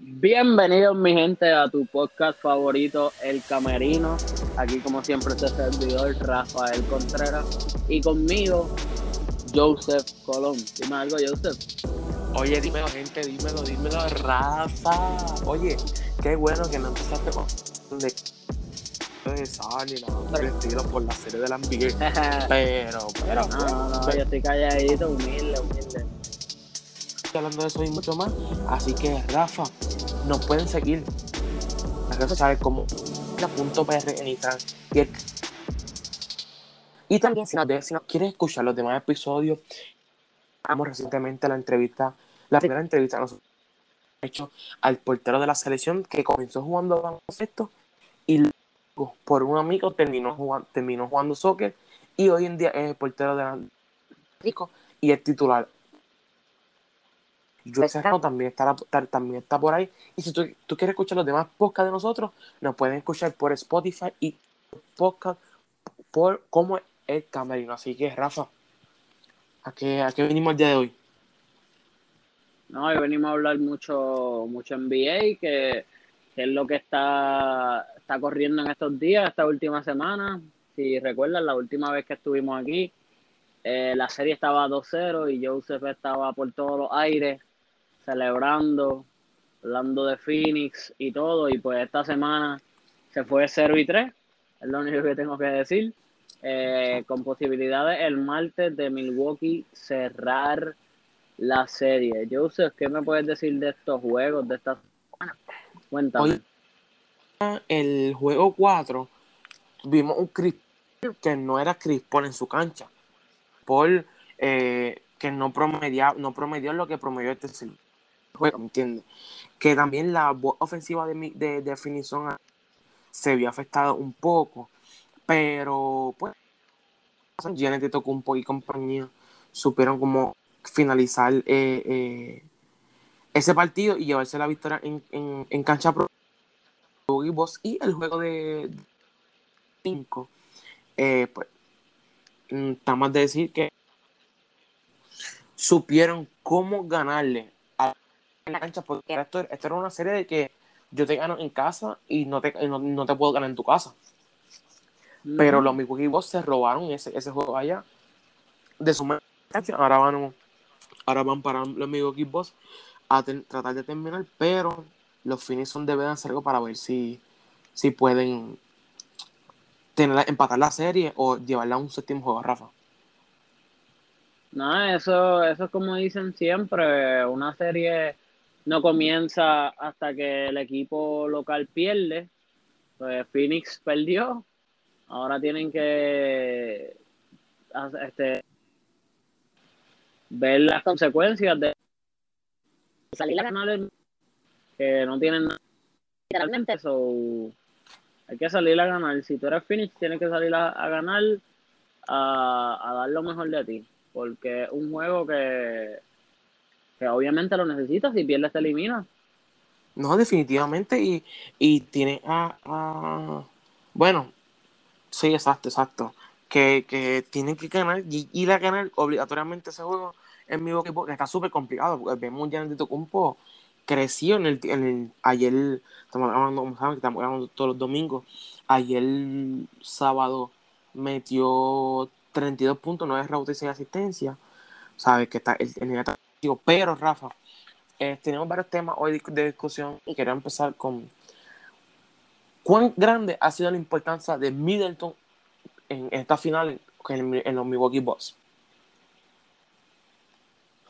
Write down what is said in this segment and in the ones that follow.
Bienvenidos mi gente a tu podcast favorito, El Camerino. Aquí como siempre este servidor Rafael Contreras y conmigo Joseph Colón. Dime algo Joseph. Oye, dímelo gente, dímelo, dímelo Rafa. Oye, qué bueno que no empezaste con de de sal y nada estilo por la serie de la pero, pero, no, no, yo estoy calladito, humilde, humilde hablando de eso y mucho más. Así que, Rafa, nos pueden seguir. Las redes sociales como la punto PR en Instagram y, también si nos, si nos quieres escuchar los demás episodios, hemos recientemente la entrevista, la primera entrevista que nosotros hecho al portero de la selección que comenzó jugando baloncesto y luego por un amigo terminó jugando, terminó jugando soccer y hoy en día es el portero de la Rico y es titular Cerrado también está, también está por ahí. Y si tú, quieres escuchar los demás podcasts de nosotros, nos pueden escuchar por Spotify y podcast por como el camerino. Así que, Rafa, ¿a qué, a qué venimos el día de hoy? No, hoy venimos a hablar mucho, mucho NBA, que, es lo que está, está corriendo en estos días, esta última semana. Si recuerdan, la última vez que estuvimos aquí, eh, la serie estaba 2-0 y Joseph estaba por todos los aires celebrando, hablando de Phoenix y todo, y pues esta semana se fue 0 y 3, es lo único que tengo que decir, eh, con posibilidades el martes de Milwaukee cerrar la serie. Joseph, ¿qué me puedes decir de estos juegos de esta semana? Cuéntame. el juego 4 vimos un Chris que no era Chris Paul en su cancha. Paul eh, que no promedió, no promedió lo que promedió este juego, ¿me entiendes? Que también la voz ofensiva de, de, definición se vio afectada un poco, pero pues Janet un poco y compañía supieron como finalizar eh, eh, ese partido y llevarse la victoria en, en, cancha pro y el juego de 5 eh, pues mm, está más de decir que supieron cómo ganarle en la cancha porque esto, era una serie de que yo te gano en casa y no te, no, te puedo ganar en tu casa. Pero los Milwaukee Bucks se robaron ese, ese juego allá de su. Ahora van, ahora van para los Milwaukee Bucks a tratar de terminar, pero los Phoenix son deben hacer algo para ver si, si pueden tener, empatar la serie o llevarla a un séptimo juego, Rafa. No, eso, eso es como dicen siempre, una serie no comienza hasta que el equipo local pierde. Pues Phoenix perdió. Ahora tienen que este, ver las consecuencias de salir a ganar que no tienen nada literalmente eso hay que salir a ganar si tú eres Phoenix tienes que salir a, ganar a, a, dar lo mejor de ti porque es un juego que que obviamente lo necesitas, si pierdes te elimina. No, definitivamente, y, y tiene a, Bueno, sí, exacto, exacto. Que, que tienen que ganar y ir a ganar obligatoriamente ese juego en mi equipo, que está súper complicado, porque vemos ya en Tocumpo creció en el, en el ayer, estamos hablando, estamos hablando todos los domingos, ayer sábado metió 32 puntos, 9 rebotes y 6 asistencia, sabes que está el, el nivel pero, Rafa, eh, tenemos varios temas hoy de discusión y quería empezar con cuán grande ha sido la importancia de Middleton en esta final en, los Milwaukee Bucks.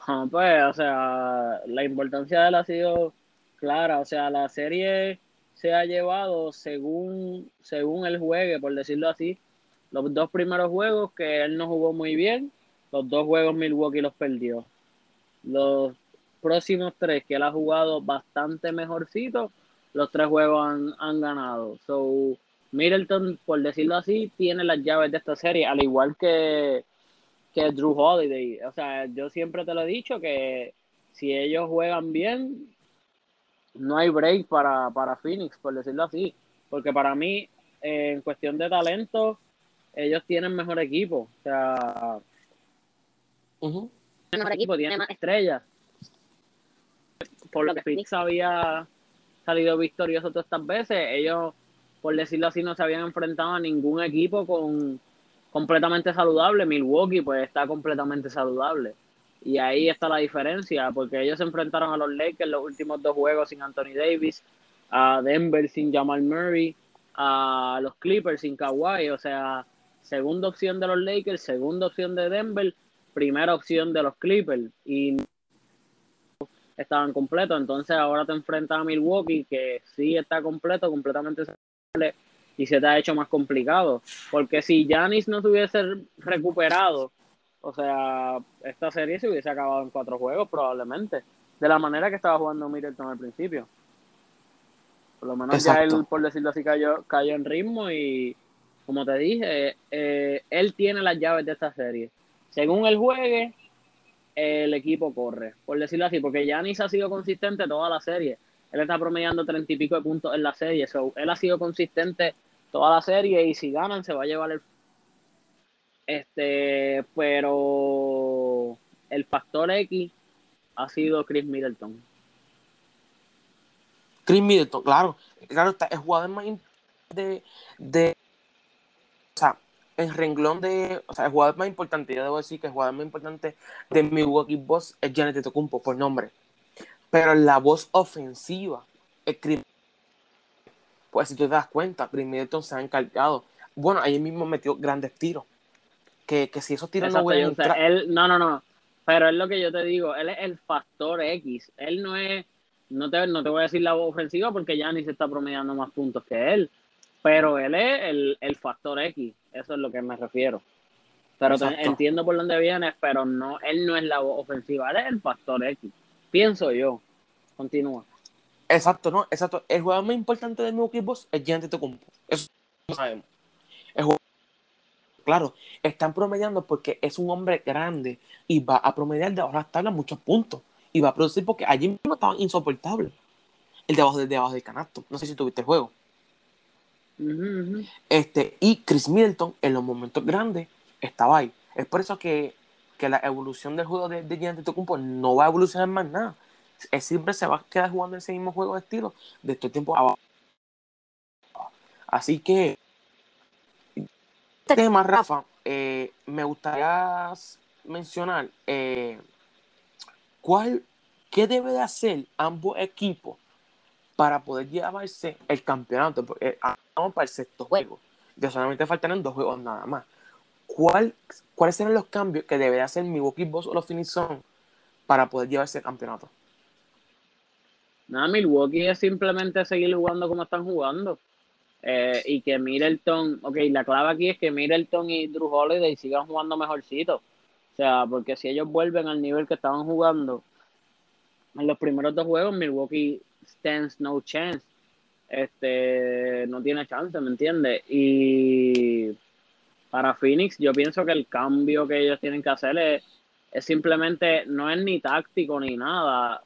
Ah, pues, o sea, la importancia de él ha sido clara. O sea, la serie se ha llevado según, según él juegue, por decirlo así. Los dos primeros juegos que él no jugó muy bien, los dos juegos Milwaukee los perdió los próximos tres que él ha jugado bastante mejorcito, los tres juegos han, ganado. So, Middleton, por decirlo así, tiene las llaves de esta serie, al igual que, que Drew Holiday. O sea, yo siempre te lo he dicho que si ellos juegan bien, no hay break para, para Phoenix, por decirlo así. Porque para mí, en cuestión de talento, ellos tienen mejor equipo. O sea, mejor equipo, tiene más estrellas. Por lo que Phoenix había, salido victoriosos todas estas veces. Ellos, por decirlo así, no se habían enfrentado a ningún equipo con completamente saludable. Milwaukee, pues está completamente saludable. Y ahí está la diferencia, porque ellos se enfrentaron a los Lakers los últimos dos juegos sin Anthony Davis, a Denver sin Jamal Murray, a los Clippers sin Kawhi. O sea, segunda opción de los Lakers, segunda opción de Denver, primera opción de los Clippers. Y estaban completos. Entonces ahora te enfrentas a Milwaukee, que sí está completo, completamente y se te ha hecho más complicado. Porque si Janis no se hubiese recuperado, o sea, esta serie se hubiese acabado en cuatro juegos probablemente, de la manera que estaba jugando Middleton al principio. Por lo menos ya él, por decirlo así, cayó, cayó en ritmo y, como te dije, eh, él tiene las llaves de esta serie. Según él juegue, el equipo corre, por decirlo así, porque Yanis ha sido consistente toda la serie. Él está promediando treinta y pico de puntos en la serie. él ha sido consistente toda la serie y si ganan se va a llevar el... Este, pero el factor X ha sido Chris Middleton. Chris Middleton, claro, claro, está, el jugador más de, de, el renglón de, o sea, el jugador más importante, yo debo decir que el jugador más importante de Milwaukee Boss es Janet Tocumpo por nombre, pero la voz ofensiva es Chris pues si tú te das cuenta, Chris Middleton se ha encargado, bueno, ahí mismo metió grandes tiros, que, que si esos tiros no vuelven él, no, no, no, pero es lo que yo te digo, él es el factor X, él no es no te, no te voy a decir la ofensiva porque ya ni se está promediando más puntos que él. Pero él es el, factor X. Eso es lo que me refiero. Pero entiendo por dónde vienes, pero no, él no es la ofensiva, él es el factor X. Pienso yo. Continúa. Exacto, no, exacto. El jugador más importante de mi equipo es Giannis Tocumpo. Eso lo sabemos. claro, están promediando porque es un hombre grande y va a promediar de ahora hasta muchos puntos y va a producir porque allí mismo estaba insoportable. El de abajo, de abajo del canasto. No sé si tuviste el juego. Este, y Chris Middleton en los momentos grandes estaba ahí. Es por eso que, la evolución del juego de, de Giannis no va a evolucionar más nada. Es siempre se va a quedar jugando ese mismo juego de estilo de este tiempo abajo. Así que este tema, Rafa, eh, me gustaría mencionar eh, ¿Cuál, ¿Qué debe de hacer ambos equipos para poder llevarse el campeonato? Porque vamos para el sexto juego. Ya solamente faltan dos juegos nada más. ¿Cuál, ¿Cuáles serán los cambios que debe hacer Milwaukee Boss o los Phoenix para poder llevarse el campeonato? Nada, Milwaukee es simplemente seguir jugando como están jugando. Eh, y que Middleton, ok, la clave aquí es que Middleton y Drew Holiday sigan jugando mejorcito. O sea, porque si ellos vuelven al nivel que estaban jugando en los primeros dos juegos, Milwaukee stands no chance. Este, no tiene chance, ¿me entiendes? Y para Phoenix, yo pienso que el cambio que ellos tienen que hacer es, simplemente, no es ni táctico ni nada.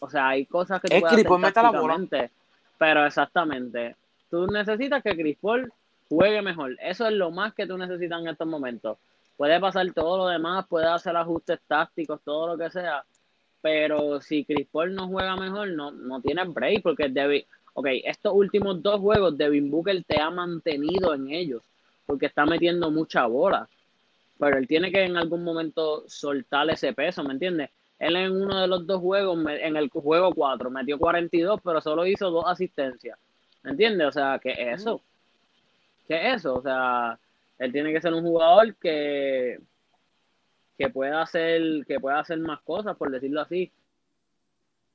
O sea, hay cosas que tú puedes hacer tácticamente, pero exactamente, tú necesitas que Chris Paul juegue mejor. Eso es lo más que tú necesitas en estos momentos puede pasar todo lo demás, puede hacer ajustes tácticos, todo lo que sea, pero si Chris Paul no juega mejor, no, no tiene break, porque Devin, ok, estos últimos dos juegos, Devin Booker te ha mantenido en ellos, porque está metiendo mucha bola, pero él tiene que en algún momento soltar ese peso, ¿me entiendes? Él en uno de los dos juegos, en el juego 4, metió 42, pero solo hizo dos asistencias, ¿me entiendes? O sea, ¿qué es eso? ¿Qué es eso? O sea, él tiene que ser un jugador que, que pueda hacer, que pueda hacer más cosas, por decirlo así.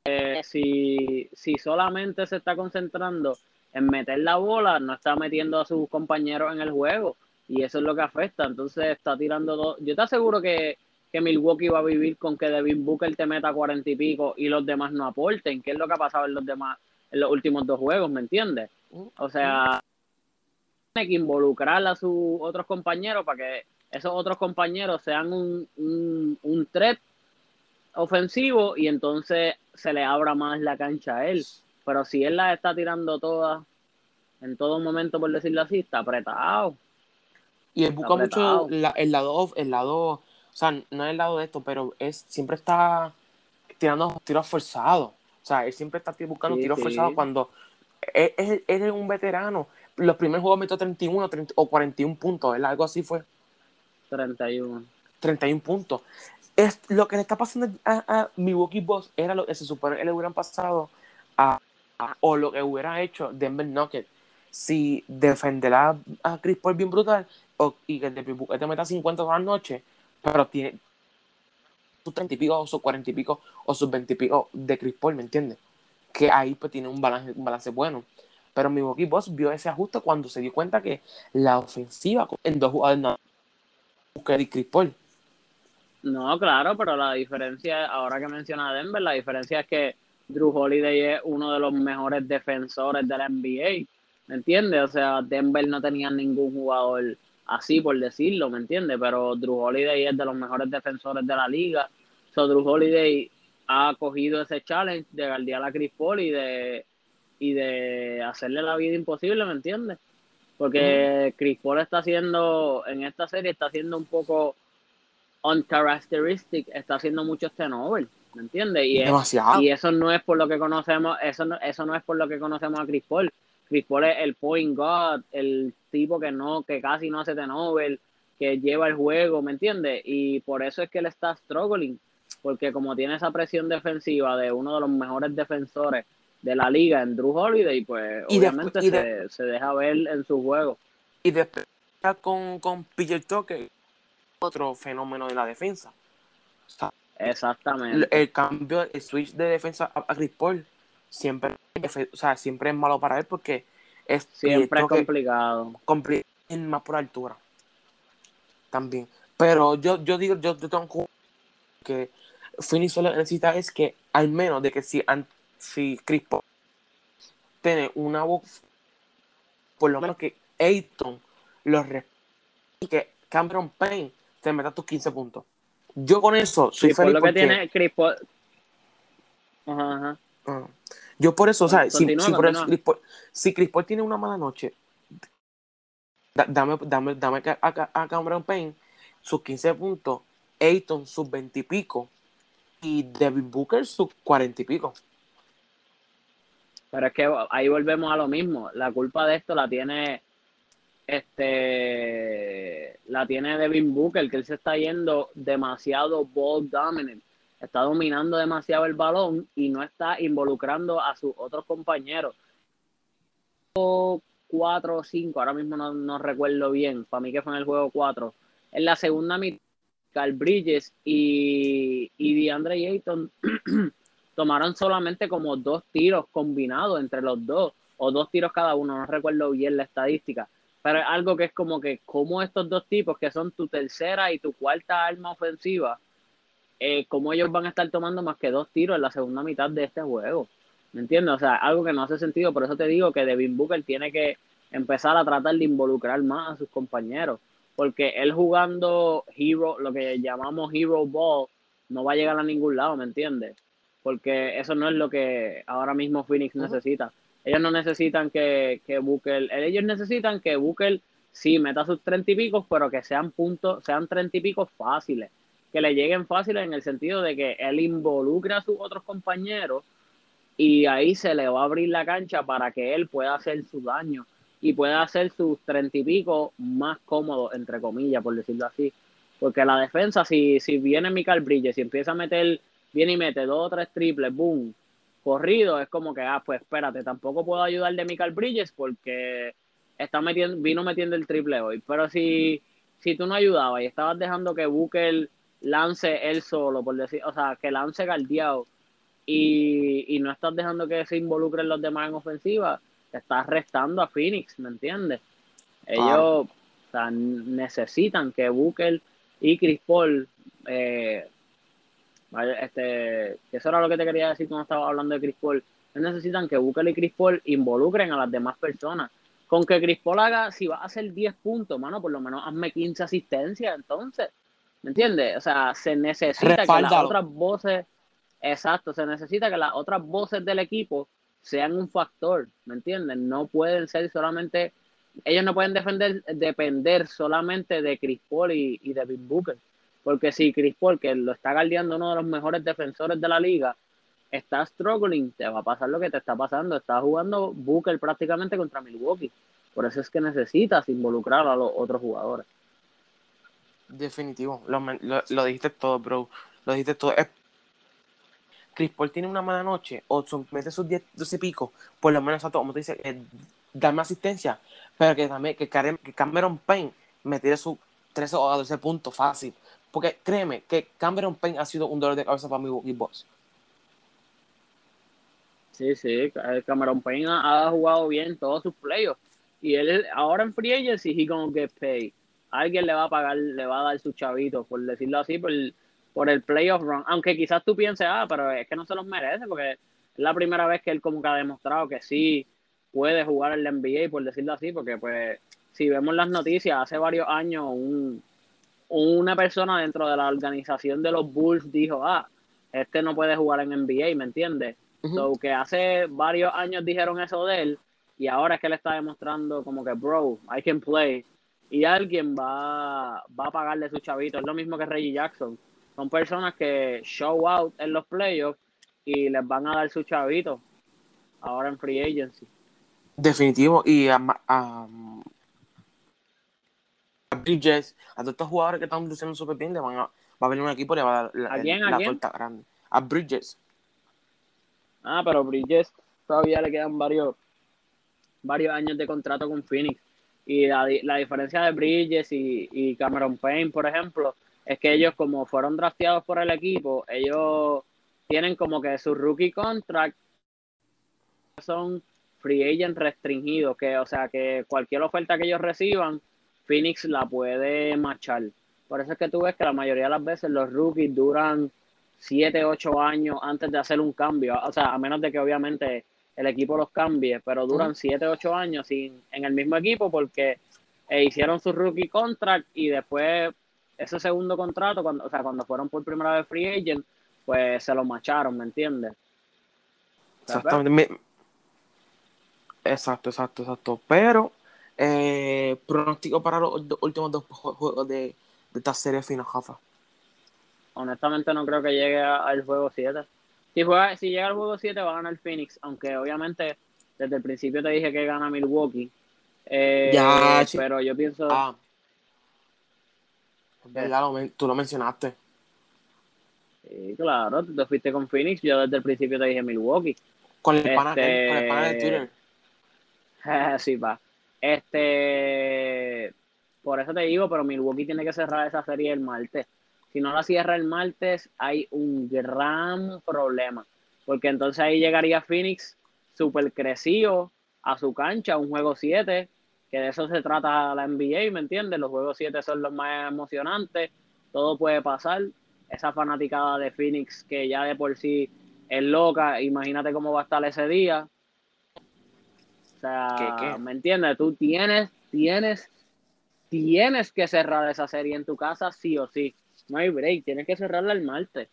Eh, si, si solamente se está concentrando en meter la bola, no está metiendo a sus compañeros en el juego. Y eso es lo que afecta. Entonces está tirando dos. Yo te aseguro que, que Milwaukee va a vivir con que Devin Booker te meta cuarenta y pico y los demás no aporten. ¿Qué es lo que ha pasado en los demás, en los últimos dos juegos? ¿Me entiendes? O sea, que involucrar a sus otros compañeros para que esos otros compañeros sean un, un, un threat ofensivo y entonces se le abra más la cancha a él. Pero si él la está tirando todas en todo momento, por decirlo así, está apretado. Y él busca mucho el lado, el lado, o sea, no es el lado de esto, pero es siempre está tirando tiros forzados. O sea, él siempre está buscando tiros forzados cuando él, es un veterano. Los primeros juegos metió 31 o 41 puntos, ¿verdad? Algo así fue. 31. 31 puntos. Es, lo que le está pasando a, a Milwaukee Boss era lo que se supone que le hubieran pasado a, o lo que hubiera hecho Denver Nuggets si defenderá a Chris Paul bien brutal o, y que te meta 50 todas las noches, pero tiene sus 30 y pico o sus 40 y pico o sus 20 y pico de Chris Paul, ¿me entiendes? Que ahí pues tiene un balance, un balance bueno. Pero Milwaukee Boss vio ese ajuste cuando se dio cuenta que la ofensiva en dos jugadores que Chris Paul. No, claro, pero la diferencia, ahora que menciona Denver, la diferencia es que Drew Holiday es uno de los mejores defensores de la NBA, ¿me entiendes? O sea, Denver no tenía ningún jugador así, por decirlo, ¿me entiendes? Pero Drew Holiday es de los mejores defensores de la liga. So, Drew Holiday ha cogido ese challenge de guardiar a Chris Paul y de, y de hacerle la vida imposible, ¿me entiendes? Porque Chris Paul está haciendo, en esta serie está haciendo un poco uncharacteristic, está haciendo muchos turnovers, ¿me entiendes? Y, y eso no es por lo que conocemos, eso no, eso no es por lo que conocemos a Chris Paul. Chris Paul es el point guard, el tipo que no, que casi no hace turnover, que lleva el juego, ¿me entiendes? Y por eso es que él está struggling, porque como tiene esa presión defensiva de uno de los mejores defensores de la liga en Drew Holiday, pues obviamente se, deja ver en su juego. Y después con, con PJ Tucker, otro fenómeno de la defensa. Exactamente. El, cambio, el switch de defensa a, Chris Paul siempre, o sea, siempre es malo para él porque es siempre es complicado. Complicado más por altura. También. Pero yo, yo digo, yo, yo tengo que Phoenix solo necesita es que al menos de que si, si Chris Paul tiene una voz, por lo menos que Ayton lo y que Cameron Payne te meta tus 15 puntos. Yo con eso soy feliz. Por lo que tiene Chris Paul. Ajá, ajá. Ah. Yo por eso, o sea, si, si, Chris Paul, tiene una mala noche, dame, dame, dame a, a, Cameron Payne sus 15 puntos, Ayton sus 20 y pico y Devin Booker sus 40 y pico. Pero es que ahí volvemos a lo mismo. La culpa de esto la tiene este la tiene Devin Booker, que él se está yendo demasiado ball dominant. Está dominando demasiado el balón y no está involucrando a sus otros compañeros. Cuatro o cinco, ahora mismo no, recuerdo bien. Para mí que fue en el juego cuatro. En la segunda mitad, Carl Bridges y, y DeAndre Ayton tomaron solamente como dos tiros combinados entre los dos, o dos tiros cada uno, no recuerdo bien la estadística pero es algo que es como que, como estos dos tipos, que son tu tercera y tu cuarta arma ofensiva, eh, como ellos van a estar tomando más que dos tiros en la segunda mitad de este juego. ¿Me entiendes? O sea, algo que no hace sentido. Por eso te digo que Devin Booker tiene que empezar a tratar de involucrar más a sus compañeros. Porque él jugando hero, lo que llamamos hero ball, no va a llegar a ningún lado, ¿me entiendes? Porque eso no es lo que ahora mismo Phoenix necesita. Ellos no necesitan que, que Booker, ellos necesitan que Booker sí meta sus treinta y pico, pero que sean puntos, sean treinta y pico fáciles, que le lleguen fáciles en el sentido de que él involucre a sus otros compañeros y ahí se le va a abrir la cancha para que él pueda hacer su daño y pueda hacer sus treinta y pico más cómodos, entre comillas, por decirlo así. Porque la defensa, si, si viene Michael Bridges y empieza a meter, viene y mete dos o tres triples, boom, corrido, es como que, ah, pues espérate, tampoco puedo ayudar de Michael Bridges porque está metiendo, vino metiendo el triple hoy. Pero si, si tú no ayudabas y estabas dejando que Booker lance él solo, por decir, o sea, que lance galdeado y, y no estás dejando que se involucren los demás en ofensiva, te estás restando a Phoenix, ¿me entiendes? Ellos necesitan que Booker y Chris Paul eh, este, eso era lo que te quería decir cuando estaba hablando de Chris Paul. necesitan que Booker y Chris Paul involucren a las demás personas. Con que Chris Paul haga, si va a hacer 10 puntos, mano, por lo menos hazme 15 asistencias, entonces. ¿Me entiendes? O sea, se necesita que las otras voces, exacto, se necesita que las otras voces del equipo sean un factor, ¿me entiendes? No pueden ser solamente, ellos no pueden defender, depender solamente de Chris Paul y, y de Booker. Porque si Chris Paul, que lo está guardiando uno de los mejores defensores de la liga, estás struggling, te va a pasar lo que te está pasando. Estás jugando Booker prácticamente contra Milwaukee. Por eso es que necesitas involucrar a los otros jugadores. Definitivo, lo, lo, dijiste todo, bro. Lo dijiste todo. Chris Paul tiene una mala noche o mete sus 10, 12 picos, por lo menos, como te dice, eh, darme asistencia, pero que también que, Cameron Payne me tire sus 13 o 12 puntos fácil. Porque créeme que Cameron Payne ha sido un dolor de cabeza para mi Boss. Sí, sí, Cameron Payne ha, jugado bien todos sus playoffs. Y él ahora en free agency, he gonna get paid. Alguien le va a pagar, le va a dar su chavito, por decirlo así, por por el playoff run. Aunque quizás tú pienses, ah, pero es que no se los merece, porque es la primera vez que él como que ha demostrado que sí puede jugar en la NBA, por decirlo así, porque pues si vemos las noticias, hace varios años un, una persona dentro de la organización de los Bulls dijo, ah, este no puede jugar en NBA, ¿me entiendes? que hace varios años dijeron eso de él y ahora es que le está demostrando como que, bro, I can play. Y alguien va, va a pagarle su chavito. Es lo mismo que Reggie Jackson. Son personas que show out en los playoffs y les van a dar su chavito ahora en free agency. Definitivo. Y a, a, Bridges, a todos estos jugadores que están luciendo súper bien, le van a, va a venir un equipo y le va a dar la, la, grande. A Bridges. Ah, pero Bridges todavía le quedan varios, varios años de contrato con Phoenix. Y la, diferencia de Bridges y, Cameron Payne, por ejemplo, es que ellos, como fueron drafteados por el equipo, ellos tienen como que su rookie contract son free agent restringidos, que o sea que cualquier oferta que ellos reciban, Phoenix la puede machar. Por eso es que tú ves que la mayoría de las veces los rookies duran 7, 8 años antes de hacer un cambio. O sea, a menos de que obviamente el equipo los cambie, pero duran 7, 8 años sin, en el mismo equipo porque eh, hicieron su rookie contract y después ese segundo contrato, cuando, o sea, cuando fueron por primera vez free agent, pues se lo macharon, ¿me entiendes? Exactamente. Exacto, exacto, exacto. Pero, eh, pronóstico para los últimos dos juegos de, de esta serie final, Jafa honestamente no creo que llegue al juego 7. Si, juega, si llega al juego 7 va a ganar Phoenix, aunque obviamente desde el principio te dije que gana Milwaukee. Eh, ya, pero yo pienso... Ah. tú lo mencionaste. Sí, claro, tú te fuiste con Phoenix, yo desde el principio te dije Milwaukee. Con el, pana, con el pana de Twitter. sí, va. Este, por eso te digo, pero Milwaukee tiene que cerrar esa serie el martes si no la cierra el martes, hay un gran problema. Porque entonces ahí llegaría Phoenix súper crecido a su cancha, un juego 7, que de eso se trata la NBA, ¿me entiendes? Los juegos 7 son los más emocionantes, todo puede pasar. Esa fanaticada de Phoenix que ya de por sí es loca, imagínate cómo va a estar ese día. O sea, ¿me entiendes? Tú tienes, tienes, tienes que cerrar esa serie en tu casa sí o sí no hay break, tienes que cerrarla el martes.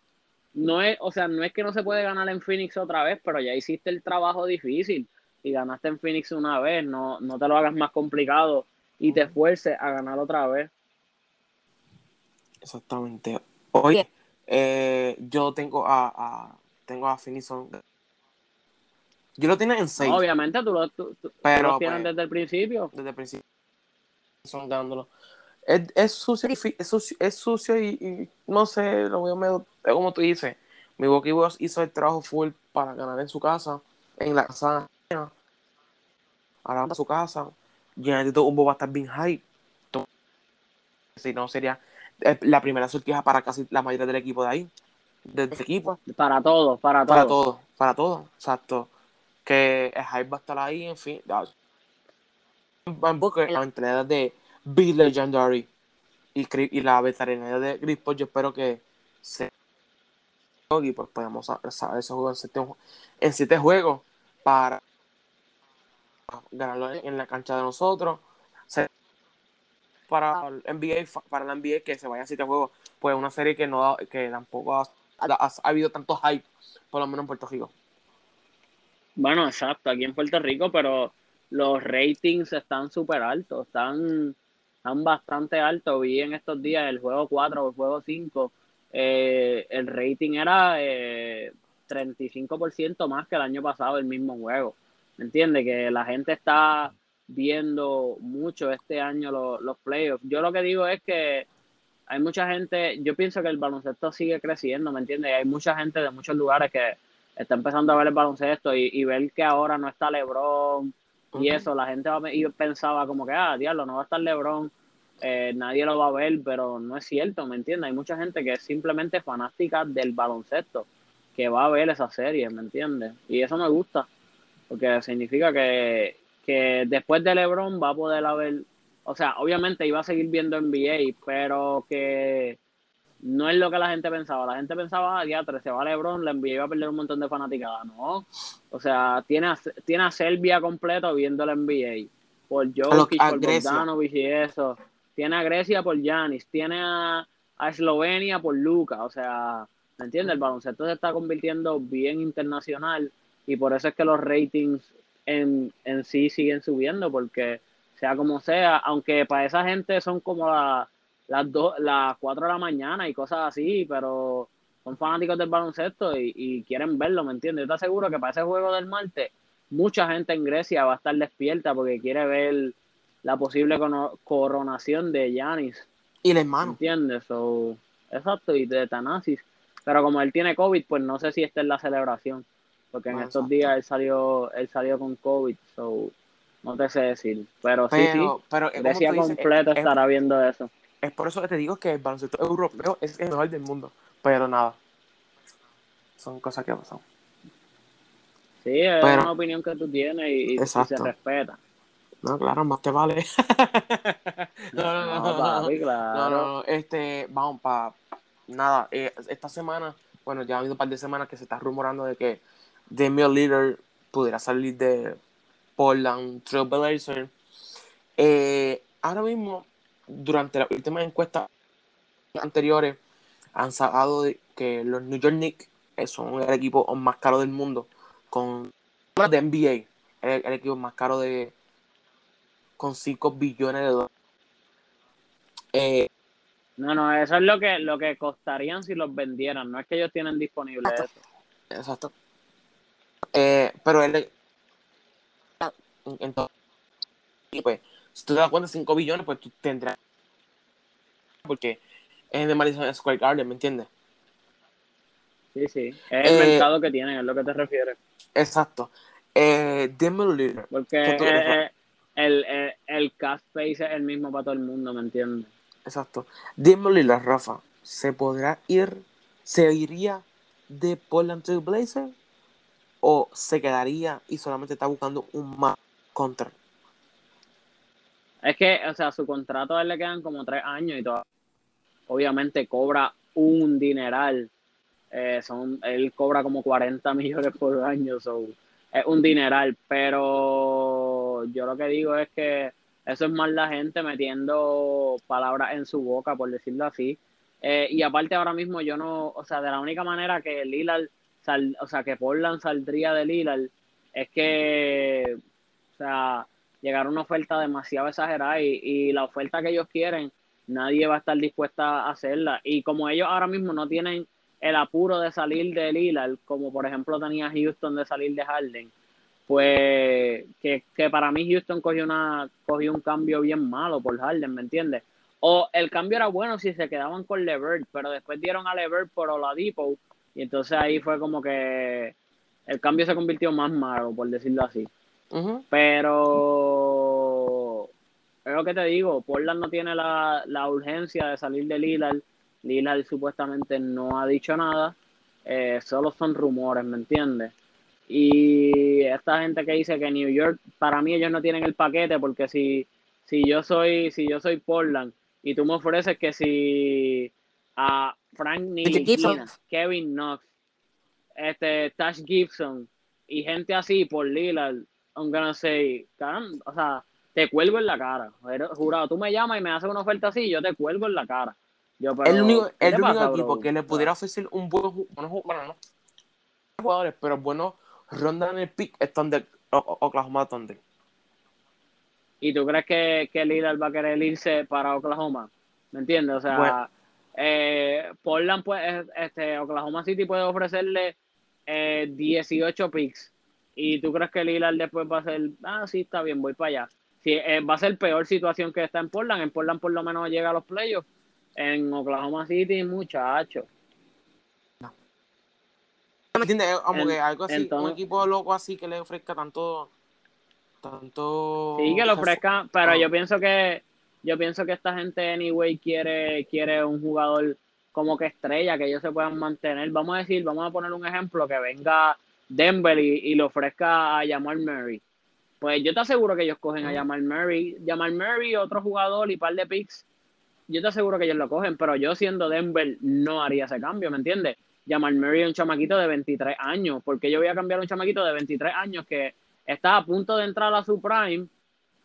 No es, o sea, no es que no se puede ganar en Phoenix otra vez, pero ya hiciste el trabajo difícil y ganaste en Phoenix una vez, no, no te lo hagas más complicado y te esfuerces a ganar otra vez. Exactamente. Oye, eh, yo tengo a, a, tengo a Phoenix yo lo tengo en 6. obviamente tú lo, tienes pues, desde el principio. Desde el principio. Son dándolo es, sucio, es sucio, y, no sé, lo veo medio, como tú dices, mi Boss hizo el trabajo full para ganar en su casa, en la casa ahora a su casa, todo un va a estar bien high. Si no, sería eh, la primera sortija para casi la mayoría del equipo de ahí, del equipo. Para todo, para todo. Para todo, para todo, exacto. Que el hype va a estar ahí, en fin. Van Booker, la mentalidad de Be Legendary. Y, y la veterinaria de Chris yo espero que se y pues podamos saber ese juego en siete, juegos para ganarlo en la cancha de nosotros. Para el NBA, para la NBA que se vaya a siete juegos, pues una serie que no que tampoco ha, ha, habido tanto hype, por lo menos en Puerto Rico. Bueno, exacto, aquí en Puerto Rico, pero los ratings están súper altos, están están bastante altos. Vi en estos días el juego 4 o el juego 5, eh, el rating era eh, 35% más que el año pasado el mismo juego. ¿Me entiendes? Que la gente está viendo mucho este año los, los playoffs. Yo lo que digo es que hay mucha gente, yo pienso que el baloncesto sigue creciendo, ¿me entiendes? Hay mucha gente de muchos lugares que está empezando a ver el baloncesto y, ver que ahora no está LeBron y eso, la gente va, y pensaba como que, ah, diablo, no va a estar LeBron, eh, nadie lo va a ver, pero no es cierto, ¿me entiendes? Hay mucha gente que es simplemente fanática del baloncesto, que va a ver esa serie, ¿me entiendes? Y eso me gusta, porque significa que, que después de LeBron va a poder haber o sea, obviamente iba a seguir viendo NBA, pero que no es lo que la gente pensaba. La gente pensaba, ah, ya, se va LeBron, la NBA iba a perder un montón de fanaticadas. No. O sea, tiene a, tiene a Serbia completo viendo la NBA. Por Jokic, por Bogdanovic y eso. Tiene a Grecia por Giannis. Tiene a, Eslovenia por Luca. O sea, ¿me entiendes? El baloncesto se está convirtiendo bien internacional y por eso es que los ratings en, en sí siguen subiendo porque sea como sea, aunque para esa gente son como las dos, las 4 de la mañana y cosas así, pero son fanáticos del baloncesto y, quieren verlo, ¿me entiendes? Yo te aseguro que para ese juego del martes, mucha gente en Grecia va a estar despierta porque quiere ver la posible coronación de Yanis. Y el hermano. ¿Entiendes? So, exacto, y de Tanasis. Pero como él tiene COVID, pues no sé si esta es la celebración. Porque en estos días él salió, él salió con COVID. So, no te sé decir, pero, sí, sí. Pero Grecia completo estará viendo eso. Es por eso que te digo que el baloncesto europeo es el mejor del mundo. Pero nada. Son cosas que pasan. Sí, es una opinión que tú tienes y, se respeta. No, claro, más te vale. no, no, no, no, no, no, este, vamos, para nada, eh, esta semana, bueno, ya ha habido un par de semanas que se está rumorando de que Damian Leader pudiera salir de, Portland Trailblazers. Eh, ahora mismo, durante las últimas encuestas anteriores, han sacado que los New York Knicks eh, son el equipo más caro del mundo, con de NBA, el, equipo más caro de con 5 billones de dólares. Eh, no, no, eso es lo que, lo que costarían si los vendieran, no es que ellos tienen disponible eso. Exacto. pero el, entonces, pues, si tú te das cuenta, 5 billones, pues tú tendrás. Porque es de Madison Square Garden, ¿me entiendes? Sí, sí. Es el eh, mercado que tienen, es lo que te refieres. Exacto. Eh, dime Porque eh, el, el, el cast space es el mismo para todo el mundo, ¿me entiendes? Exacto. Dime Rafa. ¿Se podrá ir, se iría de Portland to Blazer? ¿O se quedaría y solamente está buscando un más contra. Es que, o sea, su contrato a él le quedan como tres años y todo. Obviamente cobra un dineral. Eh, son, él cobra como 40 millones por año, so, es un dineral, pero yo lo que digo es que eso es más la gente metiendo palabras en su boca, por decirlo así. Eh, y aparte ahora mismo yo no, o sea, de la única manera que Lillard, sal, o sea, que Portland saldría de Lillard es que o sea, llegar a una oferta demasiado exagerada y, la oferta que ellos quieren, nadie va a estar dispuesta a hacerla. Y como ellos ahora mismo no tienen el apuro de salir de Lillard, como por ejemplo tenía Houston de salir de Harden, pues que, para mí Houston cogió, una, cogió un cambio bien malo por Harden, ¿me entiendes? O el cambio era bueno si se quedaban con Levert, pero después dieron a Levert por Oladipo y entonces ahí fue como que el cambio se convirtió más malo, por decirlo así. Pero es lo que te digo, Portland no tiene la, urgencia de salir de Lillard. Lillard supuestamente no ha dicho nada, eh, solo son rumores, ¿me entiendes? Y esta gente que dice que New York, para mí ellos no tienen el paquete porque si, si yo soy si yo soy Portland y tú me ofreces que si a Frank Ntilikina, Kevin Knox, este Tash Gibson y gente así por Lillard I'm gonna say, o sea, te cuelgo en la cara. Jurado, tú me llamas y me haces una oferta así, yo te cuelgo en la cara. Yo, el único, el único equipo que le pudiera ofrecer un buen bueno, bueno, no jugadores, pero buenos ronda en el pick es Thunder, Oklahoma Thunder. ¿Y tú crees que, que Lillard va a querer irse para Oklahoma? ¿Me entiendes? O sea, eh, Portland, pues, este, Oklahoma City puede ofrecerle eh, 18 picks y tú crees que Lillard después va a ser, ah, sí, está bien, voy para allá. Si, eh, va a ser peor situación que está en Portland. En Portland por lo menos llega a los playoffs. En Oklahoma City, muchacho. No. ¿Me entiendes? Como que algo así, un equipo loco así que le ofrezca tanto. Tanto. Sí, que le ofrezca, pero yo pienso que. Yo pienso que esta gente, anyway, quiere, quiere un jugador como que estrella, que ellos se puedan mantener. Vamos a decir, vamos a poner un ejemplo, que venga Denver y, le ofrezca a Jamal Murray. Pues yo te aseguro que ellos cogen a Jamal Murray, Jamal Murray, otro jugador y par de picks. Yo te aseguro que ellos lo cogen, pero yo siendo Denver no haría ese cambio, ¿me entiendes? Jamal Murray es un chamaquito de 23 años. porque yo voy a cambiar a un chamaquito de 23 años que está a punto de entrar a su prime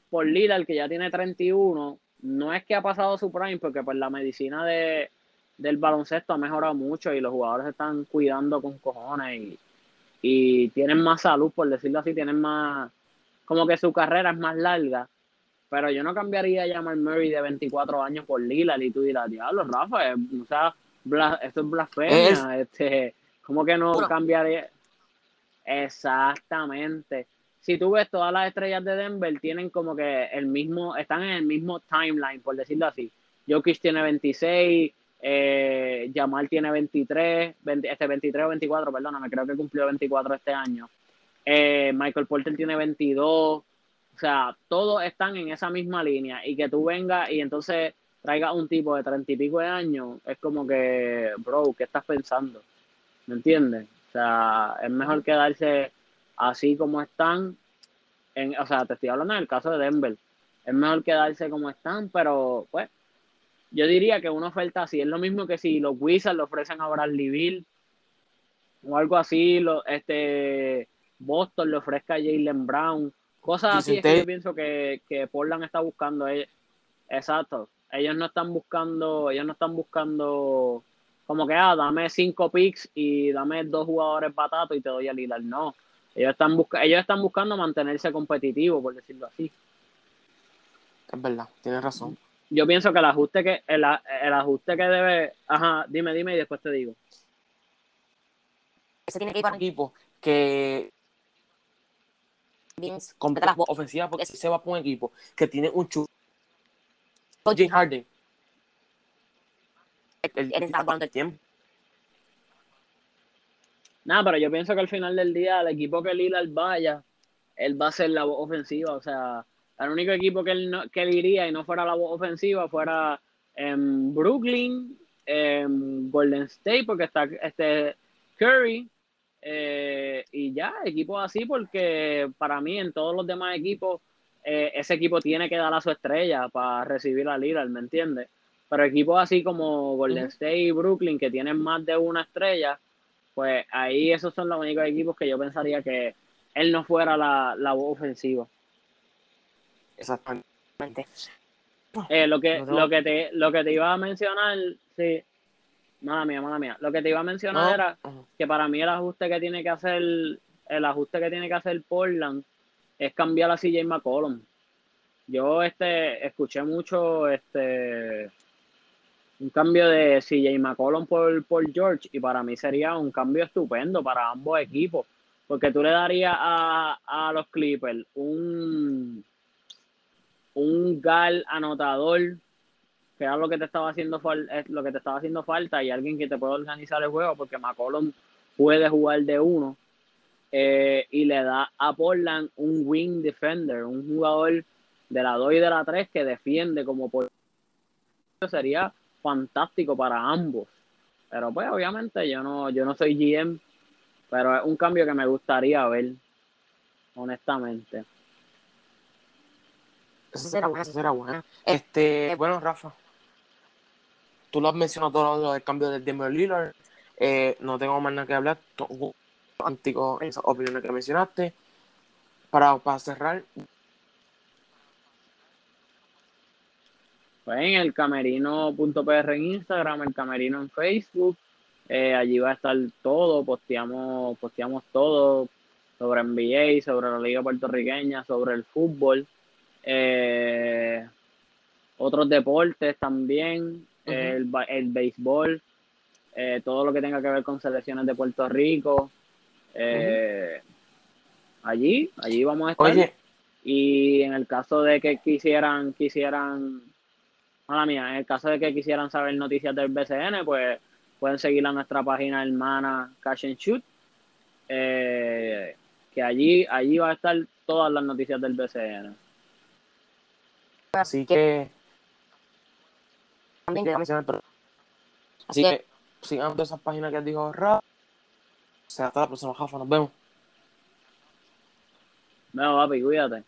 por Lillard, que ya tiene 31? No es que ha pasado su prime, porque pues la medicina de, del baloncesto ha mejorado mucho y los jugadores se están cuidando con cojones y y tienen más salud, por decirlo así, tienen más, como que su carrera es más larga. Pero yo no cambiaría a Jamal Murray de 24 años por Lillard y tú dirás, diablo, Rafa, o sea, esto es blasfemia, este, ¿cómo que no cambiaría? Exactamente. Si tú ves todas las estrellas de Denver tienen como que el mismo, están en el mismo timeline, por decirlo así. Jokic tiene 26, eh, Jamal tiene 23, este 23 o 24, perdóname, creo que cumplió 24 este año. Eh, Michael Porter tiene 22. O sea, todos están en esa misma línea. Y que tú vengas y entonces traigas un tipo de 30 y pico de años, es como que, bro, ¿qué estás pensando? ¿Me entiendes? O sea, es mejor quedarse así como están. En, o sea, te estoy hablando en el caso de Denver. Es mejor quedarse como están, pero pues yo diría que una oferta así es lo mismo que si los Wizards le ofrecen a Bradley Bill o algo así, lo, este Boston le ofrezca a Jalen Brown, cosas así es que yo pienso que, que Portland está buscando. Eh, exacto. Ellos no están buscando, ellos no están buscando como que ah, dame cinco picks y dame dos jugadores batatos y te doy a Lillard. No. Ellos están buscando, ellos están buscando mantenerse competitivos, por decirlo así. Es verdad, tienes razón yo pienso que el ajuste que el, el, ajuste que debe, ajá, dime, dime y después te digo. Ese tiene que ir para un equipo que completa las ofensivas porque si se va para un equipo que tiene un chulo James Harden. Está jugando el tiempo. Nada, pero yo pienso que al final del día el equipo que Lillard vaya, él va a ser la voz ofensiva, o sea, el único equipo que él, que iría y no fuera la voz ofensiva fuera en Brooklyn, en Golden State, porque está este Curry, eh, y ya, equipos así, porque para mí en todos los demás equipos, eh, ese equipo tiene que dar a su estrella para recibir a Lillard, ¿me entiendes? Pero equipos así como Golden State y Brooklyn, que tienen más de una estrella, pues ahí esos son los únicos equipos que yo pensaría que él no fuera la, la voz ofensiva. Exactamente. Eh, lo, que, lo, que te, lo que te iba a mencionar, sí, mala mía, mala mía. Lo que te iba a mencionar era que para mí el ajuste que tiene que hacer, el ajuste que tiene que hacer Portland es cambiar a CJ McCollum. Yo este escuché mucho este un cambio de CJ McCollum por, por George y para mí sería un cambio estupendo para ambos equipos porque tú le darías a, a los Clippers un un gal anotador, que era lo que te estaba haciendo lo que te estaba haciendo falta, y alguien que te pueda organizar el juego, porque McCollum puede jugar de uno, eh, y le da a Portland un wing defender, un jugador de la 2 y de la 3 que defiende como por sería fantástico para ambos. Pero pues obviamente yo no, yo no soy GM, pero es un cambio que me gustaría ver, honestamente. Eso será bueno, eso será bueno. Este, bueno, Rafa, tú lo has mencionado todo lo del cambio del Denver Lillard. Eh, no tengo más nada que hablar. Antico, esas opiniones que mencionaste. Para, para cerrar. Pues en el camerino.pr en Instagram, el camerino en Facebook. Eh, allí va a estar todo, posteamos, posteamos todo sobre NBA, sobre la liga puertorriqueña, sobre el fútbol. Eh, otros deportes también, el, el, béisbol, eh, todo lo que tenga que ver con selecciones de Puerto Rico. Eh, allí, allí vamos a estar. Y en el caso de que quisieran, quisieran, mala mía, en el caso de que quisieran saber noticias del BCN, pues pueden seguir a nuestra página hermana Cash and Shoot, eh, que allí, allí va a estar todas las noticias del BCN. Así que Así que sigan todas esas páginas que dijo Ra. O sea, hasta la próxima, Jafa. Nos vemos. No, papi, cuídate.